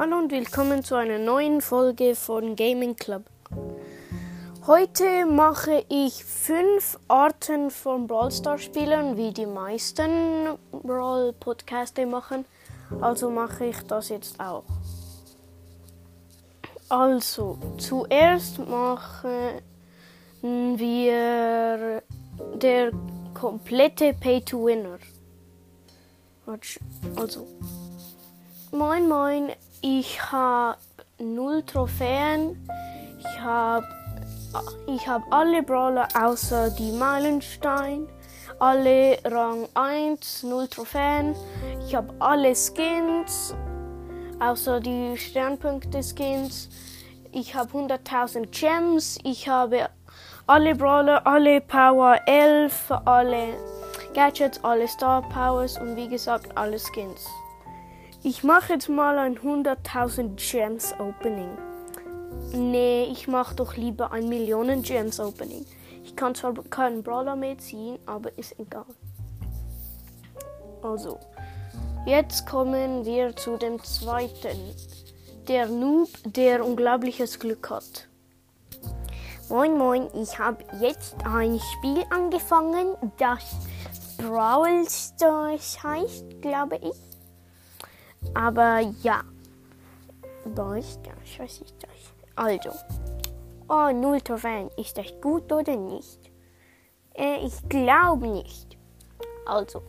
Hallo und willkommen zu einer neuen Folge von Gaming Club. Heute mache ich fünf Arten von Brawl Stars Spielen, wie die meisten Brawl Podcaste machen. Also mache ich das jetzt auch. Also, zuerst machen wir der komplette Pay to Winner. Also, moin moin, ich habe null Trophäen. Ich habe ich hab alle Brawler außer die Meilenstein. Alle Rang 1, null Trophäen. Ich habe alle Skins, außer die Sternpunkte-Skins. Ich habe 100.000 Gems. Ich habe alle Brawler, alle Power 11, alle Gadgets, alle Star Powers und wie gesagt alle Skins. Ich mache jetzt mal ein 100.000 Gems Opening. Nee, ich mache doch lieber ein Millionen Gems Opening. Ich kann zwar keinen Brawler mehr ziehen, aber ist egal. Also, jetzt kommen wir zu dem zweiten. Der Noob, der unglaubliches Glück hat. Moin Moin, ich habe jetzt ein Spiel angefangen, das Brawl Stars heißt, glaube ich. Aber ja. Was? Was ist das? Also. Oh, null Trophäen. Ist das gut oder nicht? Äh, ich glaube nicht. Also.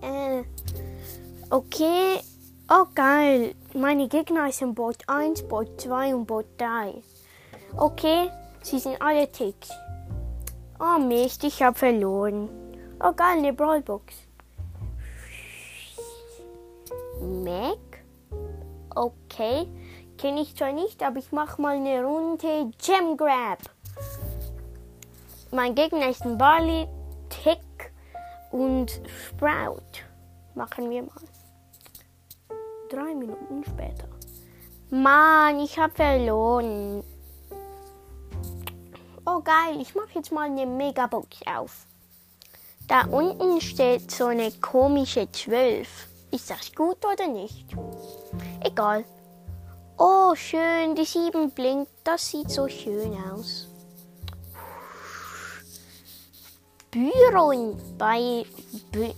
Äh, okay. Oh, geil. Meine Gegner sind Bot 1, Bot 2 und Bot 3. Okay, sie sind alle Ticks. Oh Mist, ich habe verloren. Oh geil, eine Brawlbox. Mac? Okay, kenne ich zwar nicht, aber ich mache mal eine Runde Gem Grab. Mein Gegner ist ein Barley, Tick und Sprout. Machen wir mal. Drei Minuten später. Mann, ich habe verloren. Oh geil, ich mache jetzt mal eine Megabox auf. Da unten steht so eine komische 12. Ist das gut oder nicht? Egal. Oh, schön, die 7 blinkt. Das sieht so schön aus. Byron bei B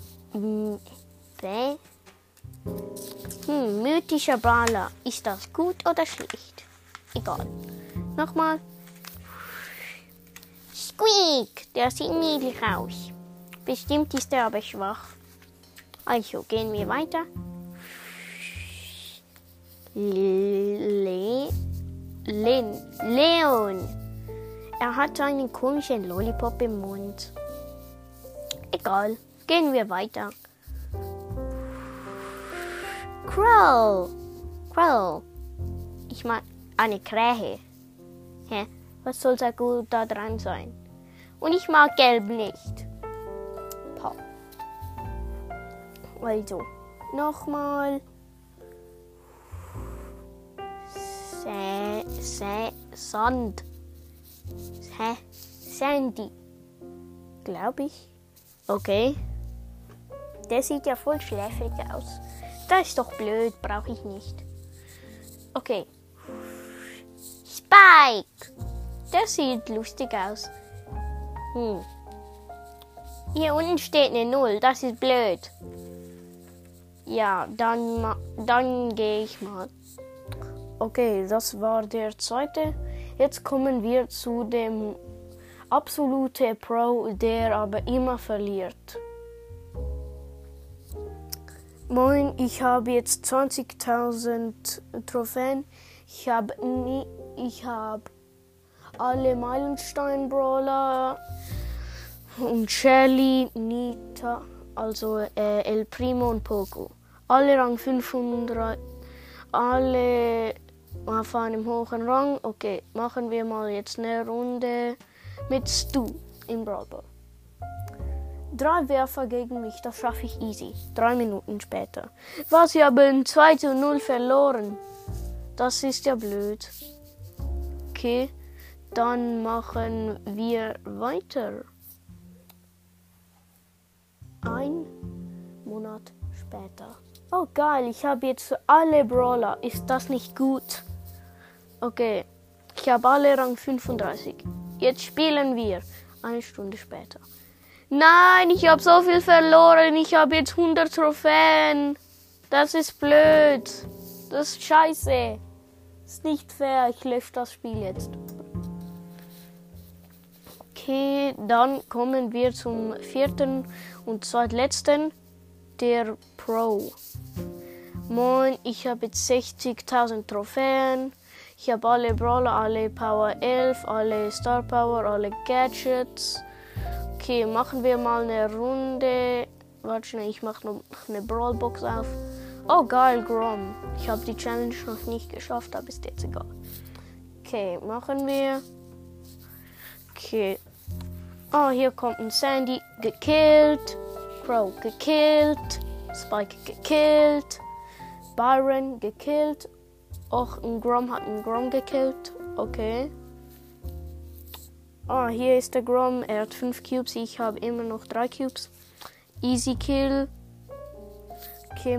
B hm, mythischer Brawler. Ist das gut oder schlecht? Egal. Nochmal. Squeak, der sieht niedlich aus. Bestimmt ist er aber schwach. Also gehen wir weiter. Le Lin Leon. Er hat einen komischen Lollipop im Mund. Egal, gehen wir weiter. Crow. Crow. Ich mag eine Krähe. Hä? Was soll da gut da dran sein? Und ich mag Gelb nicht. Also, nochmal. Sand. Hä? Sandy. Glaube ich. Okay. Der sieht ja voll schläfrig aus. Das ist doch blöd, brauche ich nicht. Okay. Spike. Der sieht lustig aus. Hm. Hier unten steht eine Null. Das ist blöd. Ja, dann, dann gehe ich mal. Okay, das war der zweite. Jetzt kommen wir zu dem absolute Pro, der aber immer verliert. Moin, ich habe jetzt 20.000 Trophäen. Ich habe nie, ich habe alle Meilenstein-Brawler und Shelly, Nita, also äh, El Primo und Poco. Alle Rang 500, alle auf einem hohen Rang. Okay, machen wir mal jetzt eine Runde mit Stu im Brawl. Drei Werfer gegen mich, das schaffe ich easy. Drei Minuten später. Was, wir haben 2 zu 0 verloren. Das ist ja blöd. Okay, dann machen wir weiter. Ein Monat später. Oh geil, ich habe jetzt alle Brawler. Ist das nicht gut? Okay, ich habe alle Rang 35. Jetzt spielen wir. Eine Stunde später. Nein, ich habe so viel verloren. Ich habe jetzt 100 Trophäen. Das ist blöd. Das ist scheiße. Ist nicht fair. Ich lösche das Spiel jetzt. Okay, dann kommen wir zum vierten und zweitletzten, der Pro. Moin, ich habe jetzt 60.000 Trophäen. Ich habe alle Brawler, alle Power 11, alle Star Power, alle Gadgets. Okay, machen wir mal eine Runde. Warte schnell, ich mache noch eine Brawlbox auf. Oh geil, Grom. Ich habe die Challenge noch nicht geschafft, aber ist jetzt egal. Okay, machen wir. Okay. Oh, hier kommt ein Sandy gekillt. Crow gekillt. Spike gekillt. Byron gekillt. Och, ein Grom hat einen Grom gekillt. Okay. Ah, hier ist der Grom. Er hat 5 Cubes. Ich habe immer noch 3 Cubes. Easy Kill. Okay,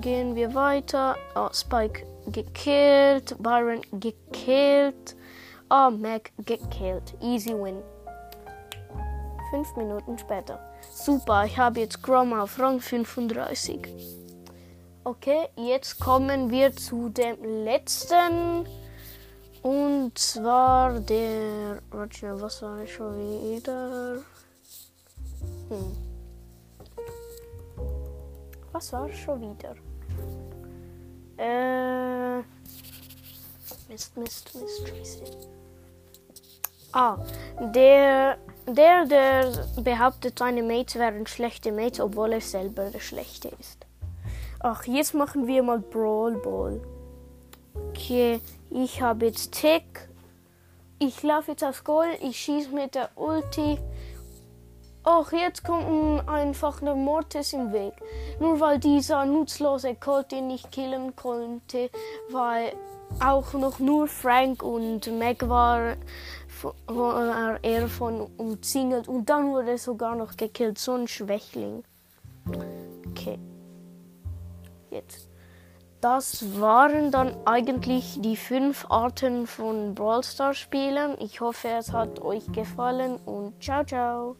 gehen wir weiter. Oh, Spike gekillt. Byron gekillt. Oh, Mac gekillt. Easy win. 5 Minuten später. Super, ich habe jetzt Grom auf Rang 35. Okay, jetzt kommen wir zu dem letzten. Und zwar der. Warte, was war ich schon wieder? Hm. Was war schon wieder? Äh. Mist, Mist, Mist, Scheiße. Ah, der, der, der behauptet, seine Mates wären schlechte Mates, obwohl er selber der Schlechte ist. Ach, jetzt machen wir mal Brawl Ball. Okay, ich habe jetzt Tick. Ich laufe jetzt aufs Goal. Ich schieße mit der Ulti. Ach, jetzt kommt einfach eine Mortis im Weg. Nur weil dieser nutzlose Colt den ich killen konnte, weil auch noch nur Frank und Meg war, war er von umzingelt und dann wurde er sogar noch gekillt. So ein Schwächling. Okay jetzt. Das waren dann eigentlich die fünf Arten von Brawl Stars Spielen. Ich hoffe, es hat euch gefallen und ciao, ciao.